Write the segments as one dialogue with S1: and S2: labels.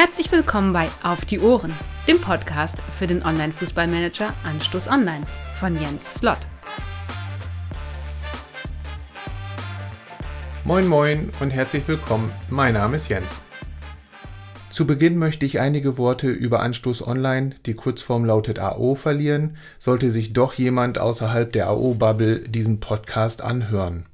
S1: Herzlich willkommen bei Auf die Ohren, dem Podcast für den Online-Fußballmanager Anstoß Online von Jens Slott.
S2: Moin Moin und herzlich willkommen. Mein Name ist Jens. Zu Beginn möchte ich einige Worte über Anstoß Online, die Kurzform lautet AO, verlieren, sollte sich doch jemand außerhalb der AO-Bubble diesen Podcast anhören.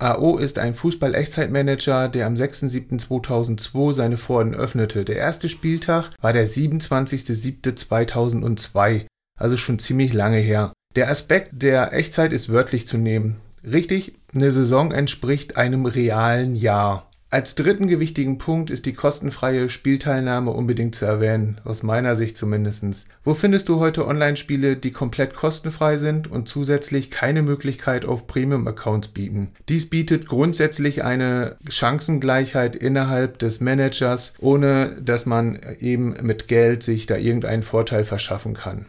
S2: AO ist ein Fußball-Echtzeitmanager, der am 6.7.2002 seine Pforten öffnete. Der erste Spieltag war der 27.07.2002, also schon ziemlich lange her. Der Aspekt der Echtzeit ist wörtlich zu nehmen. Richtig, eine Saison entspricht einem realen Jahr. Als dritten gewichtigen Punkt ist die kostenfreie Spielteilnahme unbedingt zu erwähnen, aus meiner Sicht zumindest. Wo findest du heute Online-Spiele, die komplett kostenfrei sind und zusätzlich keine Möglichkeit auf Premium-Accounts bieten? Dies bietet grundsätzlich eine Chancengleichheit innerhalb des Managers, ohne dass man eben mit Geld sich da irgendeinen Vorteil verschaffen kann.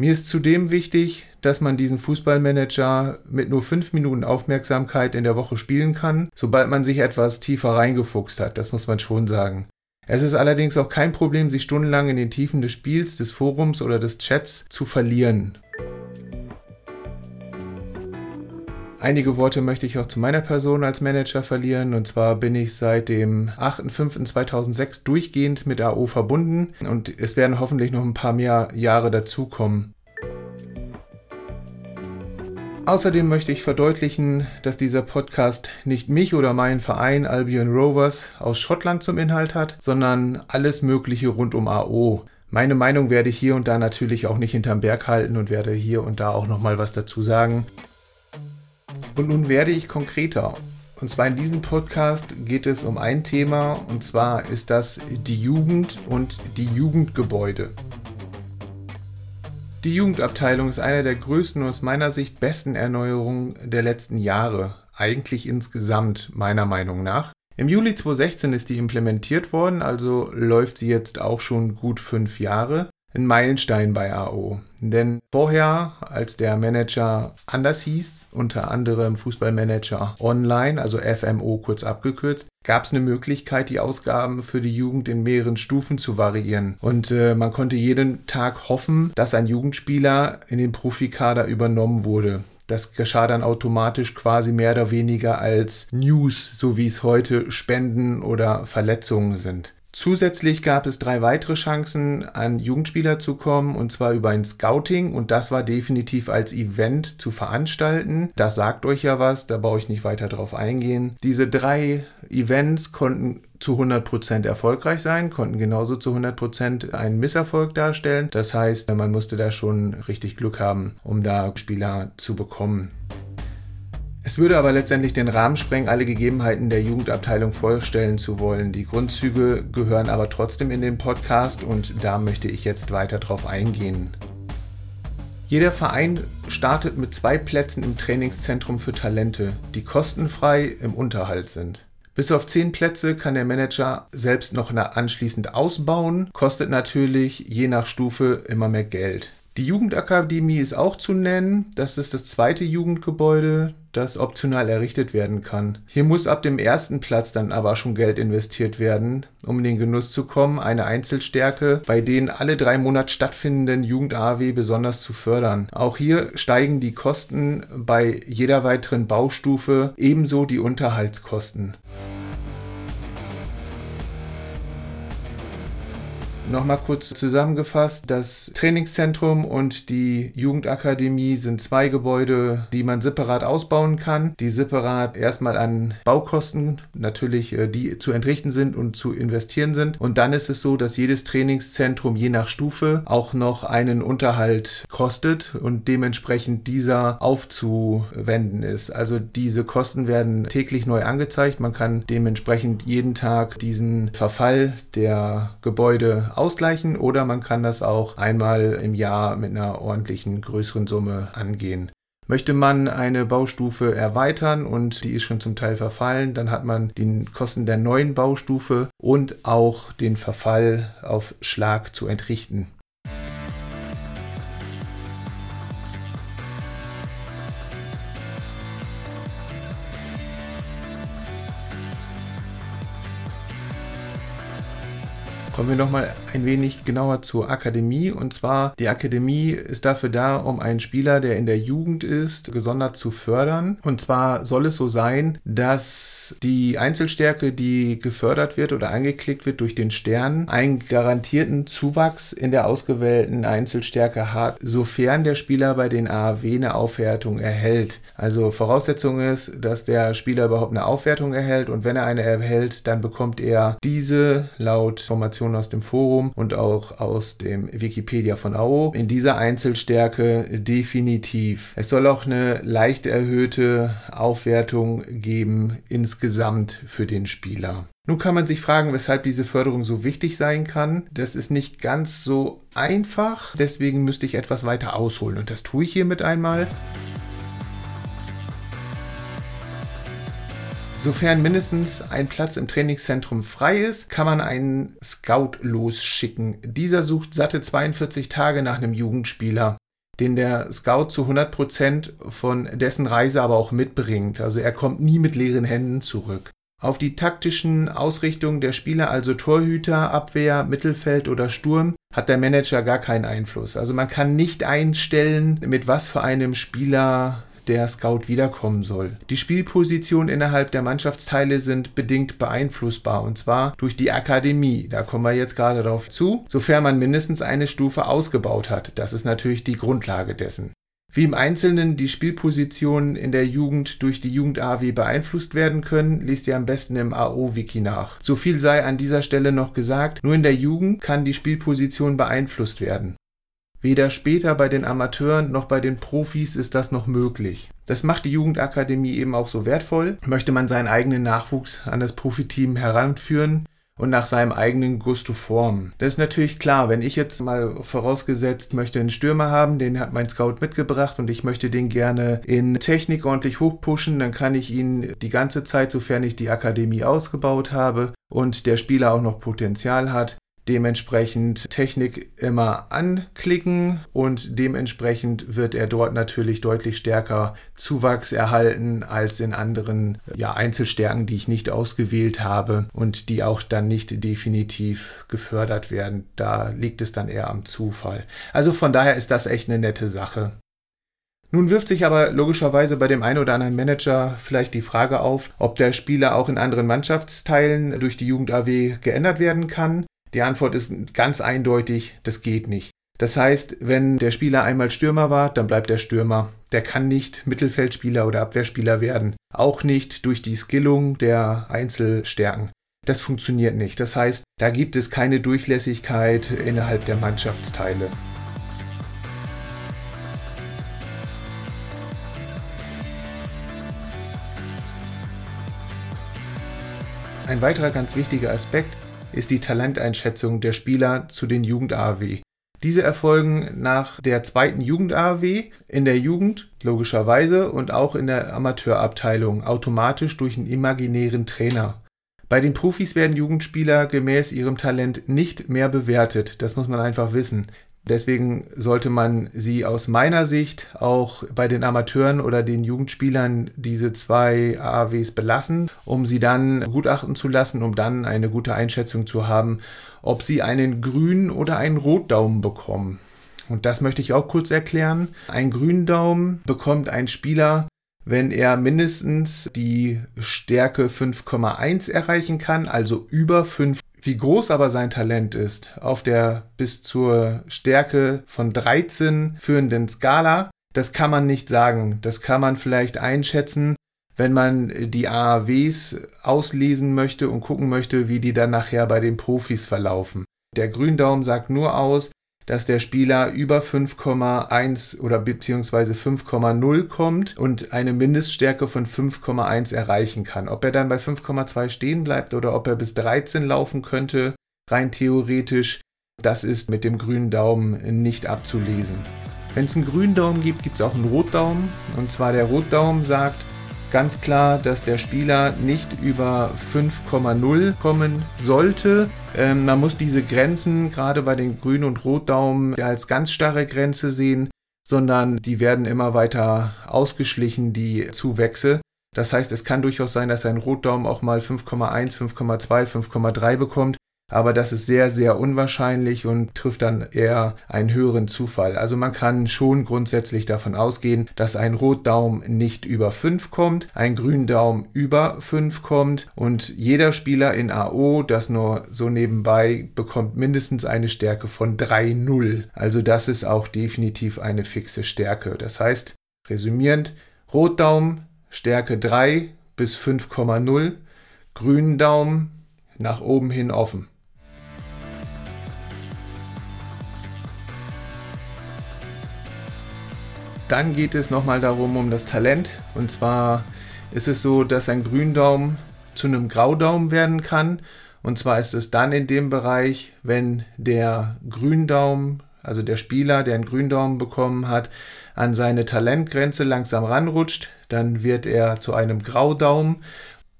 S2: Mir ist zudem wichtig, dass man diesen Fußballmanager mit nur fünf Minuten Aufmerksamkeit in der Woche spielen kann, sobald man sich etwas tiefer reingefuchst hat. Das muss man schon sagen. Es ist allerdings auch kein Problem, sich stundenlang in den Tiefen des Spiels, des Forums oder des Chats zu verlieren. Einige Worte möchte ich auch zu meiner Person als Manager verlieren. Und zwar bin ich seit dem 8.5.2006 durchgehend mit AO verbunden und es werden hoffentlich noch ein paar mehr Jahre dazukommen. Außerdem möchte ich verdeutlichen, dass dieser Podcast nicht mich oder meinen Verein Albion Rovers aus Schottland zum Inhalt hat, sondern alles Mögliche rund um AO. Meine Meinung werde ich hier und da natürlich auch nicht hinterm Berg halten und werde hier und da auch nochmal was dazu sagen. Und nun werde ich konkreter. Und zwar in diesem Podcast geht es um ein Thema und zwar ist das die Jugend und die Jugendgebäude. Die Jugendabteilung ist eine der größten und aus meiner Sicht besten Erneuerungen der letzten Jahre, eigentlich insgesamt meiner Meinung nach. Im Juli 2016 ist die implementiert worden, also läuft sie jetzt auch schon gut fünf Jahre ein Meilenstein bei AO. Denn vorher, als der Manager anders hieß, unter anderem Fußballmanager Online, also FMO kurz abgekürzt, gab es eine Möglichkeit, die Ausgaben für die Jugend in mehreren Stufen zu variieren. Und äh, man konnte jeden Tag hoffen, dass ein Jugendspieler in den Profikader übernommen wurde. Das geschah dann automatisch quasi mehr oder weniger als News, so wie es heute Spenden oder Verletzungen sind. Zusätzlich gab es drei weitere Chancen, an Jugendspieler zu kommen, und zwar über ein Scouting, und das war definitiv als Event zu veranstalten. Das sagt euch ja was, da brauche ich nicht weiter drauf eingehen. Diese drei Events konnten zu 100% erfolgreich sein, konnten genauso zu 100% einen Misserfolg darstellen. Das heißt, man musste da schon richtig Glück haben, um da Spieler zu bekommen. Es würde aber letztendlich den Rahmen sprengen, alle Gegebenheiten der Jugendabteilung vorstellen zu wollen. Die Grundzüge gehören aber trotzdem in den Podcast und da möchte ich jetzt weiter drauf eingehen. Jeder Verein startet mit zwei Plätzen im Trainingszentrum für Talente, die kostenfrei im Unterhalt sind. Bis auf zehn Plätze kann der Manager selbst noch anschließend ausbauen, kostet natürlich je nach Stufe immer mehr Geld. Die Jugendakademie ist auch zu nennen. Das ist das zweite Jugendgebäude, das optional errichtet werden kann. Hier muss ab dem ersten Platz dann aber schon Geld investiert werden, um in den Genuss zu kommen, eine Einzelstärke bei den alle drei Monate stattfindenden Jugend-AW besonders zu fördern. Auch hier steigen die Kosten bei jeder weiteren Baustufe, ebenso die Unterhaltskosten. Nochmal kurz zusammengefasst, das Trainingszentrum und die Jugendakademie sind zwei Gebäude, die man separat ausbauen kann, die separat erstmal an Baukosten natürlich äh, die zu entrichten sind und zu investieren sind. Und dann ist es so, dass jedes Trainingszentrum je nach Stufe auch noch einen Unterhalt kostet und dementsprechend dieser aufzuwenden ist. Also diese Kosten werden täglich neu angezeigt. Man kann dementsprechend jeden Tag diesen Verfall der Gebäude ausgleichen oder man kann das auch einmal im Jahr mit einer ordentlichen größeren Summe angehen. Möchte man eine Baustufe erweitern und die ist schon zum Teil verfallen, dann hat man die Kosten der neuen Baustufe und auch den Verfall auf Schlag zu entrichten. Kommen wir nochmal ein wenig genauer zur Akademie. Und zwar, die Akademie ist dafür da, um einen Spieler, der in der Jugend ist, gesondert zu fördern. Und zwar soll es so sein, dass die Einzelstärke, die gefördert wird oder angeklickt wird durch den Stern, einen garantierten Zuwachs in der ausgewählten Einzelstärke hat, sofern der Spieler bei den AAW eine Aufwertung erhält. Also Voraussetzung ist, dass der Spieler überhaupt eine Aufwertung erhält und wenn er eine erhält, dann bekommt er diese laut Formation Informationen aus dem Forum und auch aus dem Wikipedia von AO in dieser Einzelstärke definitiv. Es soll auch eine leicht erhöhte Aufwertung geben insgesamt für den Spieler. Nun kann man sich fragen, weshalb diese Förderung so wichtig sein kann. Das ist nicht ganz so einfach, deswegen müsste ich etwas weiter ausholen und das tue ich hiermit einmal. Sofern mindestens ein Platz im Trainingszentrum frei ist, kann man einen Scout losschicken. Dieser sucht satte 42 Tage nach einem Jugendspieler, den der Scout zu 100% von dessen Reise aber auch mitbringt. Also er kommt nie mit leeren Händen zurück. Auf die taktischen Ausrichtungen der Spieler, also Torhüter, Abwehr, Mittelfeld oder Sturm, hat der Manager gar keinen Einfluss. Also man kann nicht einstellen, mit was für einem Spieler der Scout wiederkommen soll. Die Spielpositionen innerhalb der Mannschaftsteile sind bedingt beeinflussbar und zwar durch die Akademie. Da kommen wir jetzt gerade darauf zu, sofern man mindestens eine Stufe ausgebaut hat. Das ist natürlich die Grundlage dessen. Wie im Einzelnen die Spielpositionen in der Jugend durch die Jugend-AW beeinflusst werden können, liest ihr am besten im AO-Wiki nach. So viel sei an dieser Stelle noch gesagt, nur in der Jugend kann die Spielposition beeinflusst werden. Weder später bei den Amateuren noch bei den Profis ist das noch möglich. Das macht die Jugendakademie eben auch so wertvoll. Möchte man seinen eigenen Nachwuchs an das Profiteam heranführen, und nach seinem eigenen Gusto formen. Das ist natürlich klar, wenn ich jetzt mal vorausgesetzt möchte einen Stürmer haben, den hat mein Scout mitgebracht und ich möchte den gerne in Technik ordentlich hochpushen, dann kann ich ihn die ganze Zeit, sofern ich die Akademie ausgebaut habe und der Spieler auch noch Potenzial hat, dementsprechend Technik immer anklicken und dementsprechend wird er dort natürlich deutlich stärker Zuwachs erhalten als in anderen ja, Einzelstärken, die ich nicht ausgewählt habe und die auch dann nicht definitiv gefördert werden. Da liegt es dann eher am Zufall. Also von daher ist das echt eine nette Sache. Nun wirft sich aber logischerweise bei dem einen oder anderen Manager vielleicht die Frage auf, ob der Spieler auch in anderen Mannschaftsteilen durch die Jugend AW geändert werden kann. Die Antwort ist ganz eindeutig, das geht nicht. Das heißt, wenn der Spieler einmal Stürmer war, dann bleibt er Stürmer. Der kann nicht Mittelfeldspieler oder Abwehrspieler werden. Auch nicht durch die Skillung der Einzelstärken. Das funktioniert nicht. Das heißt, da gibt es keine Durchlässigkeit innerhalb der Mannschaftsteile. Ein weiterer ganz wichtiger Aspekt ist die Talenteinschätzung der Spieler zu den Jugend-AW. Diese erfolgen nach der zweiten Jugend-AW in der Jugend, logischerweise, und auch in der Amateurabteilung, automatisch durch einen imaginären Trainer. Bei den Profis werden Jugendspieler gemäß ihrem Talent nicht mehr bewertet, das muss man einfach wissen. Deswegen sollte man sie aus meiner Sicht auch bei den Amateuren oder den Jugendspielern diese zwei AAWs belassen, um sie dann gutachten zu lassen, um dann eine gute Einschätzung zu haben, ob sie einen grünen oder einen Rotdaumen bekommen. Und das möchte ich auch kurz erklären. Ein grünen Daumen bekommt ein Spieler, wenn er mindestens die Stärke 5,1 erreichen kann, also über 5 wie groß aber sein Talent ist auf der bis zur Stärke von 13 führenden Skala, das kann man nicht sagen. Das kann man vielleicht einschätzen, wenn man die AAWs auslesen möchte und gucken möchte, wie die dann nachher bei den Profis verlaufen. Der Gründaum sagt nur aus, dass der Spieler über 5,1 oder beziehungsweise 5,0 kommt und eine Mindeststärke von 5,1 erreichen kann. Ob er dann bei 5,2 stehen bleibt oder ob er bis 13 laufen könnte, rein theoretisch, das ist mit dem grünen Daumen nicht abzulesen. Wenn es einen grünen Daumen gibt, gibt es auch einen Rotdaumen. Und zwar der Rotdaumen sagt, ganz klar, dass der Spieler nicht über 5,0 kommen sollte. Ähm, man muss diese Grenzen gerade bei den Grün- und Rotdaumen als ganz starre Grenze sehen, sondern die werden immer weiter ausgeschlichen, die Zuwächse. Das heißt, es kann durchaus sein, dass ein Rotdaumen auch mal 5,1, 5,2, 5,3 bekommt. Aber das ist sehr, sehr unwahrscheinlich und trifft dann eher einen höheren Zufall. Also man kann schon grundsätzlich davon ausgehen, dass ein Rotdaum nicht über 5 kommt, ein Gründaum über 5 kommt und jeder Spieler in AO, das nur so nebenbei, bekommt mindestens eine Stärke von 3,0. Also das ist auch definitiv eine fixe Stärke. Das heißt, resümierend, Rotdaum Stärke 3 bis 5,0, grünen Daumen nach oben hin offen. Dann geht es nochmal darum, um das Talent. Und zwar ist es so, dass ein Gründaum zu einem Graudaum werden kann. Und zwar ist es dann in dem Bereich, wenn der Gründaum, also der Spieler, der einen Gründaum bekommen hat, an seine Talentgrenze langsam ranrutscht, dann wird er zu einem Graudaum.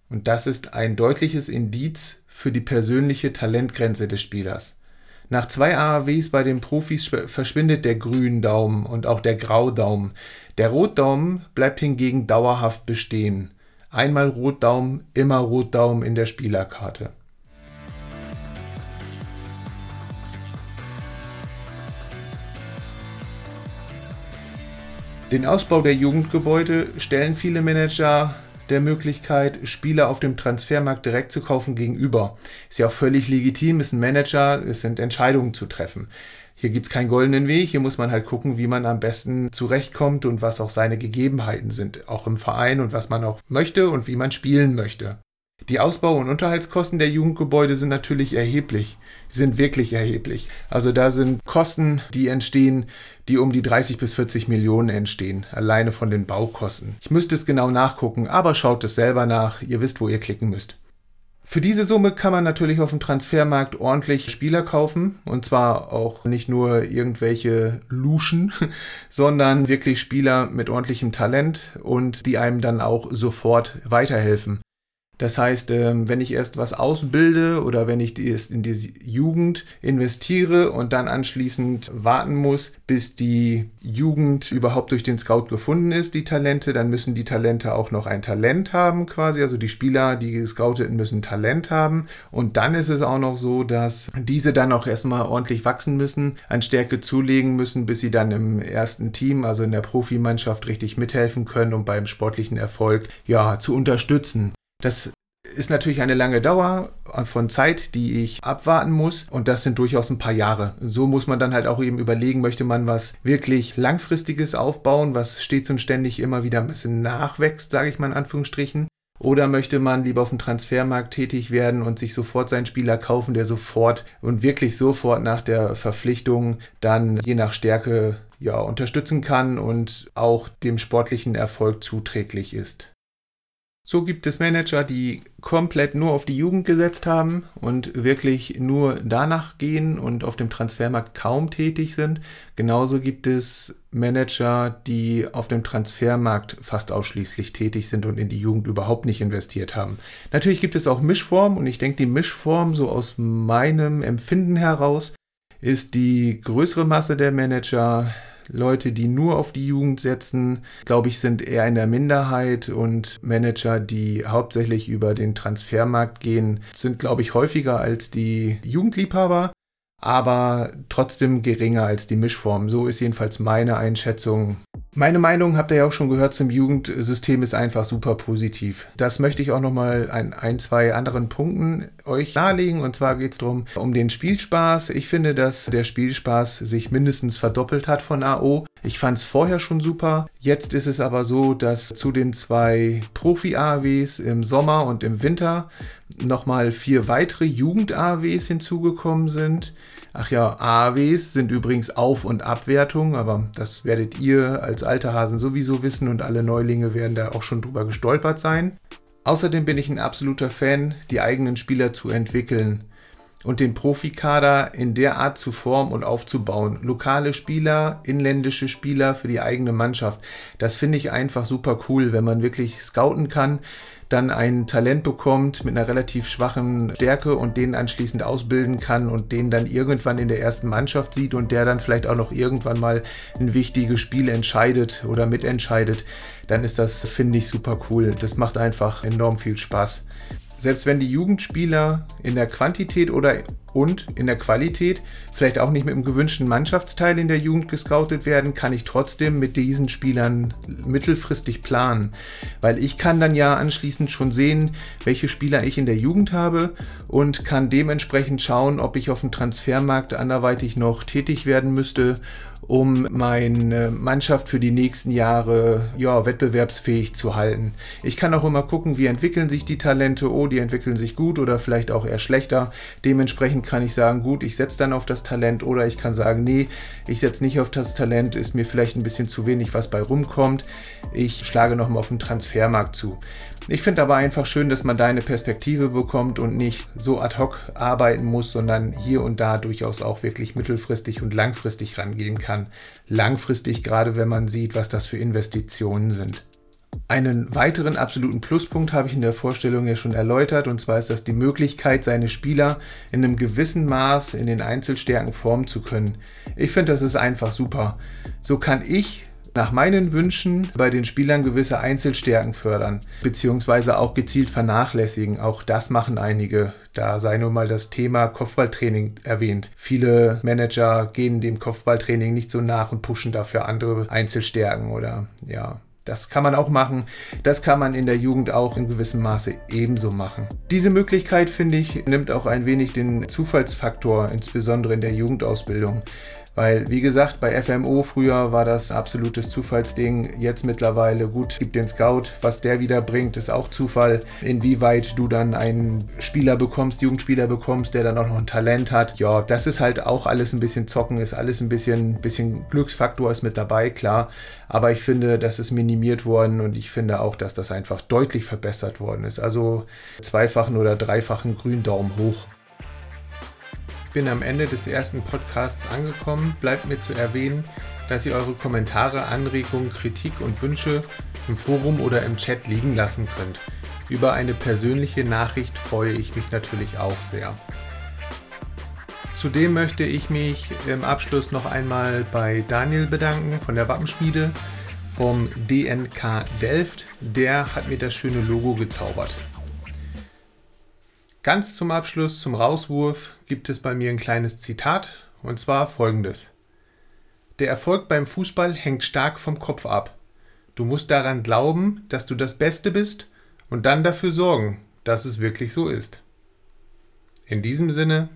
S2: Und das ist ein deutliches Indiz für die persönliche Talentgrenze des Spielers. Nach zwei AAWs bei den Profis verschwindet der Gründaumen und auch der Graudaumen. Der Rotdaumen bleibt hingegen dauerhaft bestehen. Einmal Rotdaumen, immer Rotdaumen in der Spielerkarte. Den Ausbau der Jugendgebäude stellen viele Manager der Möglichkeit, Spieler auf dem Transfermarkt direkt zu kaufen gegenüber. Ist ja auch völlig legitim, ist ein Manager, es sind Entscheidungen zu treffen. Hier gibt es keinen goldenen Weg, hier muss man halt gucken, wie man am besten zurechtkommt und was auch seine Gegebenheiten sind, auch im Verein und was man auch möchte und wie man spielen möchte. Die Ausbau- und Unterhaltskosten der Jugendgebäude sind natürlich erheblich, sind wirklich erheblich. Also da sind Kosten, die entstehen, die um die 30 bis 40 Millionen entstehen, alleine von den Baukosten. Ich müsste es genau nachgucken, aber schaut es selber nach, ihr wisst, wo ihr klicken müsst. Für diese Summe kann man natürlich auf dem Transfermarkt ordentlich Spieler kaufen. Und zwar auch nicht nur irgendwelche Luschen, sondern wirklich Spieler mit ordentlichem Talent und die einem dann auch sofort weiterhelfen. Das heißt, ähm, wenn ich erst was ausbilde oder wenn ich erst in die Jugend investiere und dann anschließend warten muss, bis die Jugend überhaupt durch den Scout gefunden ist, die Talente, dann müssen die Talente auch noch ein Talent haben quasi. Also die Spieler, die gescouteten müssen Talent haben. Und dann ist es auch noch so, dass diese dann auch erstmal ordentlich wachsen müssen, an Stärke zulegen müssen, bis sie dann im ersten Team, also in der Profimannschaft richtig mithelfen können, um beim sportlichen Erfolg ja zu unterstützen. Das ist natürlich eine lange Dauer von Zeit, die ich abwarten muss. Und das sind durchaus ein paar Jahre. So muss man dann halt auch eben überlegen, möchte man was wirklich Langfristiges aufbauen, was stets und ständig immer wieder ein bisschen nachwächst, sage ich mal in Anführungsstrichen. Oder möchte man lieber auf dem Transfermarkt tätig werden und sich sofort seinen Spieler kaufen, der sofort und wirklich sofort nach der Verpflichtung dann je nach Stärke ja, unterstützen kann und auch dem sportlichen Erfolg zuträglich ist. So gibt es Manager, die komplett nur auf die Jugend gesetzt haben und wirklich nur danach gehen und auf dem Transfermarkt kaum tätig sind. Genauso gibt es Manager, die auf dem Transfermarkt fast ausschließlich tätig sind und in die Jugend überhaupt nicht investiert haben. Natürlich gibt es auch Mischformen und ich denke, die Mischform, so aus meinem Empfinden heraus, ist die größere Masse der Manager Leute, die nur auf die Jugend setzen, glaube ich, sind eher in der Minderheit und Manager, die hauptsächlich über den Transfermarkt gehen, sind, glaube ich, häufiger als die Jugendliebhaber, aber trotzdem geringer als die Mischform. So ist jedenfalls meine Einschätzung meine Meinung habt ihr ja auch schon gehört zum Jugendsystem ist einfach super positiv. Das möchte ich auch nochmal an ein, zwei anderen Punkten euch nahelegen. Und zwar geht es darum, um den Spielspaß. Ich finde, dass der Spielspaß sich mindestens verdoppelt hat von AO. Ich fand es vorher schon super. Jetzt ist es aber so, dass zu den zwei Profi-AWs im Sommer und im Winter nochmal vier weitere Jugend-AWs hinzugekommen sind. Ach ja, AAWs sind übrigens Auf- und Abwertung, aber das werdet ihr als alte Hasen sowieso wissen und alle Neulinge werden da auch schon drüber gestolpert sein. Außerdem bin ich ein absoluter Fan, die eigenen Spieler zu entwickeln und den Profikader in der Art zu formen und aufzubauen. Lokale Spieler, inländische Spieler für die eigene Mannschaft. Das finde ich einfach super cool, wenn man wirklich scouten kann, dann ein Talent bekommt mit einer relativ schwachen Stärke und den anschließend ausbilden kann und den dann irgendwann in der ersten Mannschaft sieht und der dann vielleicht auch noch irgendwann mal ein wichtiges Spiel entscheidet oder mitentscheidet, dann ist das, finde ich, super cool. Das macht einfach enorm viel Spaß. Selbst wenn die Jugendspieler in der Quantität oder und in der Qualität vielleicht auch nicht mit dem gewünschten Mannschaftsteil in der Jugend gescoutet werden, kann ich trotzdem mit diesen Spielern mittelfristig planen, weil ich kann dann ja anschließend schon sehen, welche Spieler ich in der Jugend habe und kann dementsprechend schauen, ob ich auf dem Transfermarkt anderweitig noch tätig werden müsste um meine Mannschaft für die nächsten Jahre ja, wettbewerbsfähig zu halten. Ich kann auch immer gucken, wie entwickeln sich die Talente. Oh, die entwickeln sich gut oder vielleicht auch eher schlechter. Dementsprechend kann ich sagen, gut, ich setze dann auf das Talent oder ich kann sagen, nee, ich setze nicht auf das Talent, ist mir vielleicht ein bisschen zu wenig, was bei rumkommt. Ich schlage nochmal auf den Transfermarkt zu. Ich finde aber einfach schön, dass man da eine Perspektive bekommt und nicht so ad hoc arbeiten muss, sondern hier und da durchaus auch wirklich mittelfristig und langfristig rangehen kann. Langfristig, gerade wenn man sieht, was das für Investitionen sind. Einen weiteren absoluten Pluspunkt habe ich in der Vorstellung ja schon erläutert, und zwar ist das die Möglichkeit, seine Spieler in einem gewissen Maß in den Einzelstärken formen zu können. Ich finde, das ist einfach super. So kann ich nach meinen Wünschen bei den Spielern gewisse Einzelstärken fördern, beziehungsweise auch gezielt vernachlässigen. Auch das machen einige. Da sei nur mal das Thema Kopfballtraining erwähnt. Viele Manager gehen dem Kopfballtraining nicht so nach und pushen dafür andere Einzelstärken oder ja, das kann man auch machen. Das kann man in der Jugend auch in gewissem Maße ebenso machen. Diese Möglichkeit, finde ich, nimmt auch ein wenig den Zufallsfaktor, insbesondere in der Jugendausbildung. Weil, wie gesagt, bei FMO früher war das absolutes Zufallsding. Jetzt mittlerweile, gut, gibt den Scout. Was der wieder bringt, ist auch Zufall. Inwieweit du dann einen Spieler bekommst, Jugendspieler bekommst, der dann auch noch ein Talent hat. Ja, das ist halt auch alles ein bisschen zocken, ist alles ein bisschen, bisschen Glücksfaktor ist mit dabei, klar. Aber ich finde, das ist minimiert worden und ich finde auch, dass das einfach deutlich verbessert worden ist. Also zweifachen oder dreifachen Gründaumen hoch bin am Ende des ersten Podcasts angekommen. Bleibt mir zu erwähnen, dass ihr eure Kommentare, Anregungen, Kritik und Wünsche im Forum oder im Chat liegen lassen könnt. Über eine persönliche Nachricht freue ich mich natürlich auch sehr. Zudem möchte ich mich im Abschluss noch einmal bei Daniel bedanken von der Wappenschmiede vom DNK Delft. Der hat mir das schöne Logo gezaubert. Ganz zum Abschluss, zum Rauswurf, gibt es bei mir ein kleines Zitat, und zwar folgendes. Der Erfolg beim Fußball hängt stark vom Kopf ab. Du musst daran glauben, dass du das Beste bist und dann dafür sorgen, dass es wirklich so ist. In diesem Sinne,